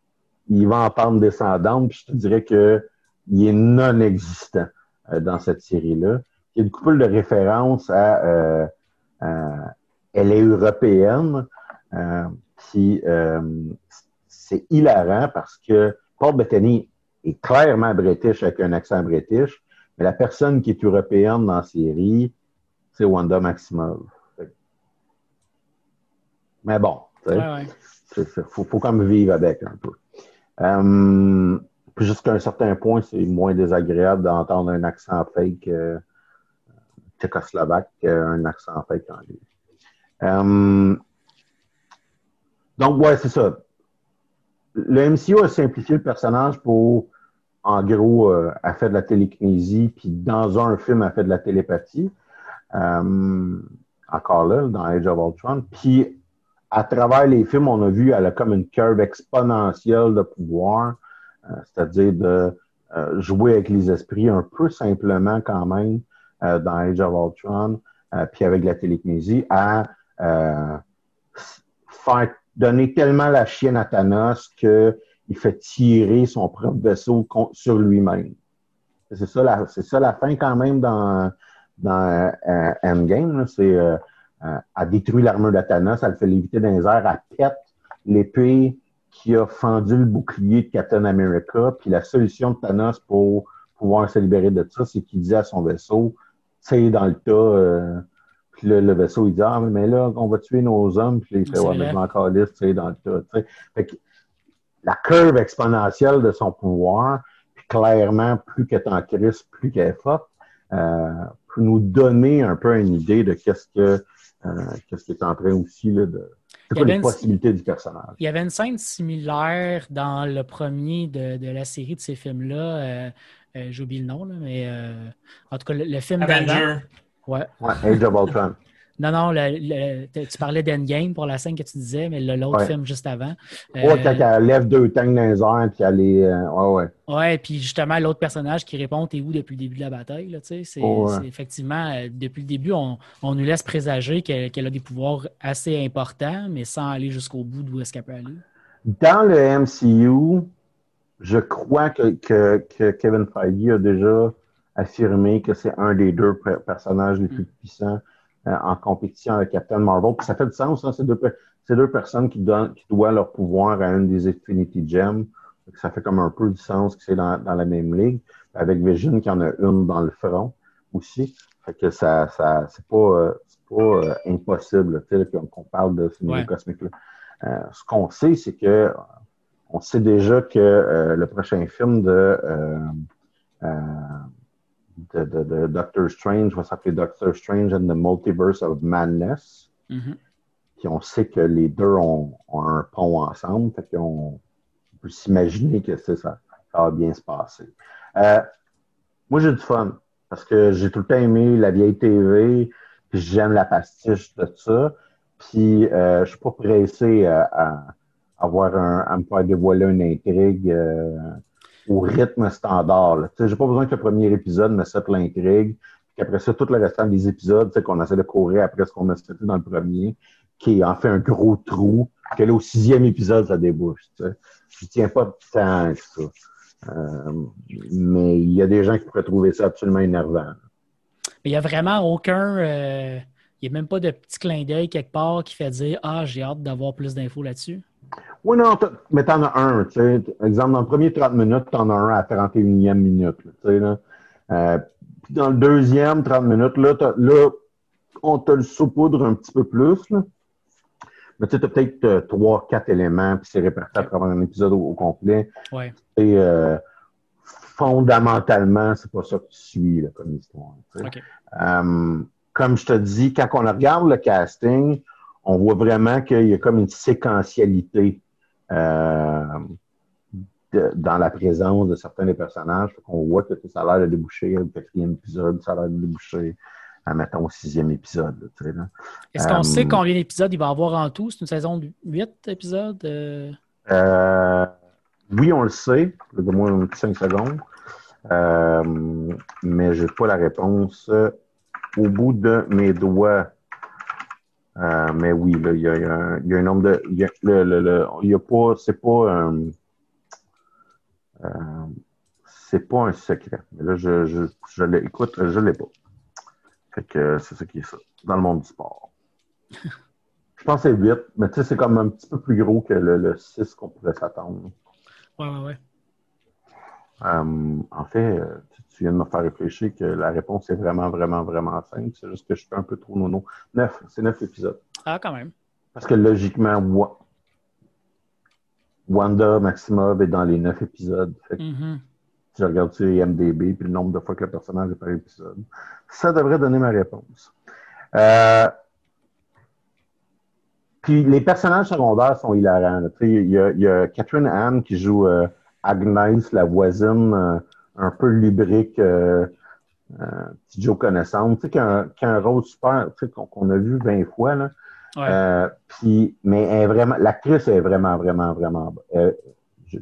il va en pente descendante, puis je te dirais que il est non existant euh, dans cette série-là. Il y a une couple de références à euh, euh, elle est européenne, euh, euh, c'est hilarant parce que Paul Bettany est clairement british avec un accent british, mais la personne qui est européenne dans la série, c'est Wanda Maximoff. Mais bon, tu sais, ouais, faut, faut comme vivre avec un peu. Euh, puis jusqu'à un certain point, c'est moins désagréable d'entendre un accent fake euh, tchécoslovaque qu'un accent fake anglais. Euh, donc, ouais, c'est ça. Le MCU a simplifié le personnage pour en gros, euh, a fait de la télékinésie, puis dans un film, a fait de la télépathie. Euh, encore là, dans Age of Ultron. Puis, à travers les films, on a vu, elle a comme une curve exponentielle de pouvoir, euh, c'est-à-dire de euh, jouer avec les esprits un peu simplement quand même dans Age of Ultron, puis avec la télékinésie, à faire donner tellement la chienne à Thanos que il fait tirer son propre vaisseau sur lui-même. C'est ça, la, c'est ça la fin quand même dans, dans euh, Endgame. C'est euh, euh, elle détruit l'armure de Thanos, elle fait léviter dans les airs, elle pète l'épée qui a fendu le bouclier de Captain America. Puis la solution de Thanos pour pouvoir se libérer de ça, c'est qu'il dit à son vaisseau, tu dans le tas, euh, puis le, vaisseau, il dit, ah, mais là, on va tuer nos hommes. Puis il fait, ouais, mais encore liste, tu sais, dans le tas. T'sais. Fait que la curve exponentielle de son pouvoir, puis clairement, plus qu'elle est en crise, plus qu'elle est forte, euh, peut nous donner un peu une idée de qu'est-ce que euh, qu'est-ce qui est en train aussi là, de c'est quoi les possibilités du personnage. Il y avait une scène similaire dans le premier de, de la série de ces films-là. Euh, euh, J'oublie le nom, là, mais euh, en tout cas, le, le film d'avant. Ouais. ouais. Age of Ultron. Non, non, tu parlais d'Endgame pour la scène que tu disais, mais l'autre film juste avant. Ouais, euh, quand elle lève deux tanks dans les airs, puis elle est. Euh, ouais, ouais. Ouais, puis justement, l'autre personnage qui répond T'es où depuis le début de la bataille C'est effectivement, euh, depuis le début, on, nous laisse présager qu'elle a des pouvoirs assez importants, mais sans aller jusqu'au bout d'où est-ce qu'elle peut aller. Dans le MCU, je crois que, que Kevin Feige a déjà affirmé que c'est un des deux personnages les plus puissants euh, en compétition avec Captain Marvel. Puis ça fait du sens, hein, ces, deux, ces deux personnes qui, donnent, qui doivent leur pouvoir à une des Infinity Gems. Ça fait comme un peu du sens que c'est dans, dans, la même ligue. Avec Vision qui en a une dans le front aussi. Fait que ça, ça c'est pas, euh, pas euh, impossible qu'on parle de ce niveau ouais. cosmique-là. Euh, ce qu'on sait, c'est que on sait déjà que le prochain film de de, de, de, Doctor Strange va s'appeler Doctor Strange and the Multiverse of Madness. Mm-hmm. Puis on sait que les deux ont, ont un pont ensemble. Fait qu'on on peut s'imaginer que ça, ça, va bien se passer. Euh, moi, j'ai du fun parce que j'ai tout le temps aimé la vieille TV. Puis j'aime la pastiche de ça. Puis euh, je suis pas pressé à, à, avoir un, à me faire dévoiler une intrigue. Euh, au rythme standard. Je n'ai pas besoin que le premier épisode me sette l'intrigue, qu'après ça, tout le restant des épisodes, qu'on essaie de courir après ce qu'on a fait dans le premier, qui en fait un gros trou, que là, au sixième épisode, ça débouche. Je ne tiens pas tant que ça. Euh, mais il y a des gens qui pourraient trouver ça absolument énervant. Mais il n'y a vraiment aucun. Euh, il n'y a même pas de petit clin d'œil quelque part qui fait dire Ah, j'ai hâte d'avoir plus d'infos là-dessus. Oui, non, mais t'en as un. Tu sais. Exemple, dans le premier 30 minutes, t'en as un à 31e minute. tu sais, là. Euh, puis dans le deuxième 30 minutes, là, là on te le saupoudre un petit peu plus. Là. Mais tu sais, as peut-être euh, trois, quatre éléments, puis c'est réparti à travers un épisode au, complet. Ouais. Et euh, fondamentalement, c'est pas ça que tu suis là, comme histoire. Okay. Euh, comme je te dis, quand on regarde le casting, on voit vraiment qu'il y a comme une séquentialité euh, de, dans la présence de certains des personnages. On voit que ça a l'air de déboucher le quatrième épisode, ça a l'air de déboucher, à, mettons, au sixième épisode. Est-ce qu'on sait euh, combien d'épisodes il va y avoir en tout? C'est une saison de huit épisodes? Euh? Oui, on le sait. De moins cinq secondes. mais je n'ai pas la réponse au bout de mes doigts. Euh, mais oui, là, il y a, y, a y a, un nombre de. Il y a, le, le, le, y a pas. C'est pas un. Euh, c'est pas un secret. Mais là, je, je, je l'ai. Écoute, je l'ai pas. Fait que c'est ça qui est ça. Dans le monde du sport. je pense que c'est 8, mais tu sais, c'est comme un petit peu plus gros que le, le 6 qu'on pourrait s'attendre. Ouais, ouais, ouais. Euh, en fait, euh, tu viens de me faire réfléchir que la réponse est vraiment, vraiment, vraiment simple. C'est juste que je suis un peu trop nono. Neuf, c'est neuf épisodes. Ah, quand même. Parce que logiquement, Wanda Maximov est dans les neuf épisodes. Fait que mm-hmm. Je regarde sur IMDB puis le nombre de fois que le personnage est par épisode, ça devrait donner ma réponse. Euh... Puis les personnages secondaires sont hilarants. Il y, a, y a Catherine Anne qui joue euh, Agnès, la voisine, euh, un peu lubrique, euh, euh, petit Joe connaissante, tu sais, qui a, un- qui a un rôle super, tu sais, qu'on qu'on a vu 20 fois, là. Ouais. Euh, puis, mais elle est vraiment, l'actrice est vraiment, vraiment, vraiment bonne.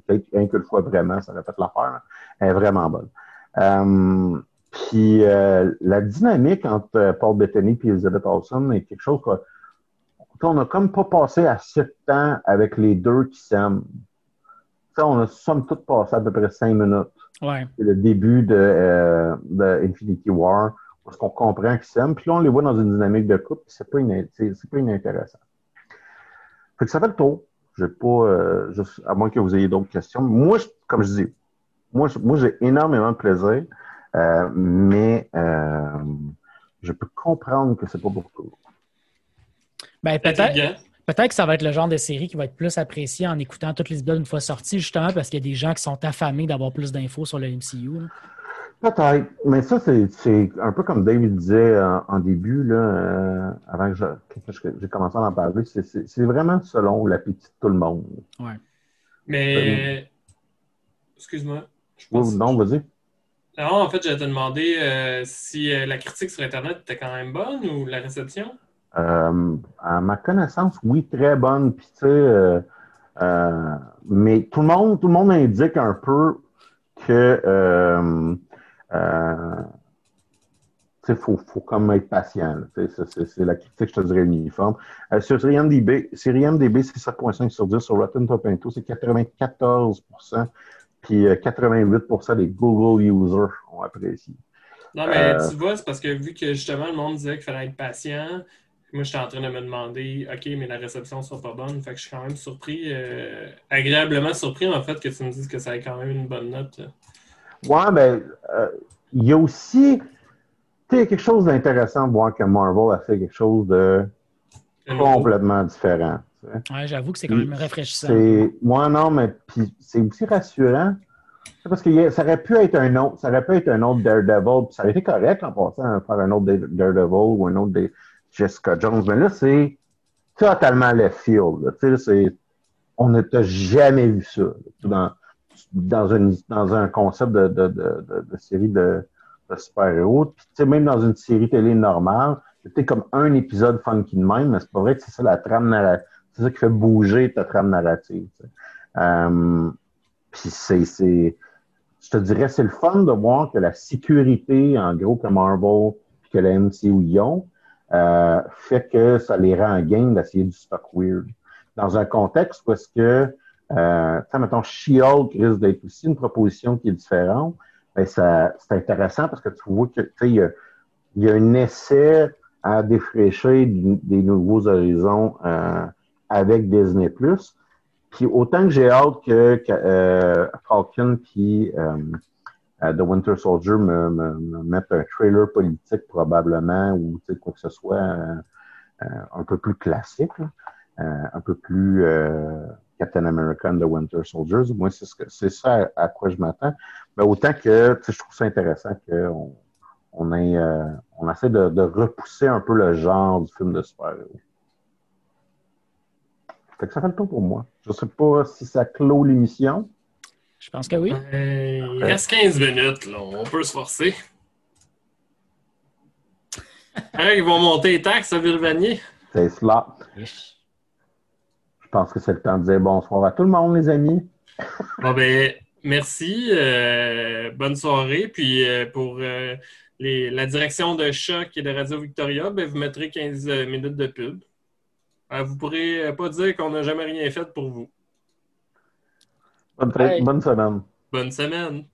Peut-être un que le fois vraiment, ça répète l'affaire. Elle est vraiment bonne. Euh, puis, euh, la dynamique entre Paul Bettany et Elizabeth Olsen est quelque chose que, tu sais, on a comme pas passé assez de temps avec les deux qui s'aiment. On a somme toute passé à peu près cinq minutes Ouais. c'est le début de, euh, de Infinity War, parce qu'on comprend qu'ils s'aiment, puis là, on les voit dans une dynamique de couple, puis c'est pas, c'est pas inintéressant. Fait que ça fait le tour. J'ai pas, euh, juste- à moins que vous ayez d'autres questions. Moi, je- comme je dis, moi, je- moi j'ai énormément de plaisir, euh, mais euh, je peux comprendre que c'est pas pour tout. Ben, peut-être. Peut-être que ça va être le genre de série qui va être plus apprécié en écoutant toutes les épisodes une fois sortis, justement parce qu'il y a des gens qui sont affamés d'avoir plus d'infos sur le MCU. là. Peut-être, mais ça, c'est un peu comme David disait en, en début, là, euh, avant que j'ai commencé à en parler, c'est- vraiment selon l'appétit de tout le monde. Mais. Excuse-moi. Je Oui, pense- non, vas-y. Non, en fait, j'allais te demander euh, si euh, la critique sur Internet était quand même bonne ou la réception? Euh, à ma connaissance, oui, très bonne. Puis, tu sais, euh, euh, mais tout le monde, tout le monde indique un peu que sais, faut, faut comme être patient. c'est- la critique, je te dirais, uniforme. Euh, sur IMDB, c'est 7.5 sur 10. Sur Rotten Tomatoes, c'est 94% Puis euh, 88% des Google users ont apprécié. Non, mais Euh. tu vois, c'est parce que vu que justement le monde disait qu'il fallait être patient, moi j'étais en train de me demander, OK, mais la réception soit pas bonne. Fait que je suis quand même surpris, euh, agréablement surpris en fait que tu me dises que ça ait quand même une bonne note. Ouais, ben, euh, il y a aussi, a quelque chose d'intéressant de voir que Marvel a fait quelque chose de complètement différent. tu sais. Ouais, J'avoue que c'est quand même rafraîchissant. Moi, non, mais puis c'est aussi rassurant. Parce que a- ça aurait pu être un autre, ça aurait pu être un autre Daredevil, puis ça aurait été correct en passant à faire un autre Daredevil ou un autre des Jessica Jones. Mais là, c'est totalement left field. Tu sais, on n'a t'as jamais vu ça dans, dans, une, dans un concept de, de, de, série de, super-héros. Tu sais, même dans une série télé normale, c'était comme un épisode funky de même, mais c'est pas vrai que c'est ça la trame narrative. C'est ça qui fait bouger ta trame narrative. Euh, c'est, je te dirais, c'est le fun de voir que la sécurité, en gros, que Marvel puis que la MCU y ont, euh, fait que ça les rend en game d'essayer du stock weird. Dans un contexte où est-ce que, euh, mettons, She-Hulk risque d'être aussi une proposition qui est différente, ben ça, c'est intéressant parce que tu vois que, il y y a un essai à défraîcher des nouveaux horizons euh, avec Disney+. Puis autant que j'ai hâte que, euh, Falcon puis euh, The Winter Soldier me, me, me mettent un trailer politique probablement ou quoi que ce soit euh, euh, un peu plus classique. Euh, un peu plus euh, Captain America and The Winter Soldiers. Moi, c'est ce que c'est ça à, quoi je m'attends. Mais autant que je trouve ça intéressant qu'on on, ait, euh, on essaie de, de repousser un peu le genre du film de super-héros. Fait que ça fait le tour pour moi. Je sais pas si ça clôt l'émission. Je pense que oui. Euh, il reste 15 minutes, là. On peut se forcer. Hein, ils vont monter les taxes à Villevanier. C'est cela. Je pense que c'est le temps de dire bonsoir à tout le monde, les amis. Bon, ben, merci. euh, bonne soirée. Puis euh, pour euh, les- la direction de Choc et de Radio Victoria, ben, vous mettrez 15 minutes de pub. Euh, vous pourrez pas dire qu'on n'a jamais rien fait pour vous. Bonne, Bye.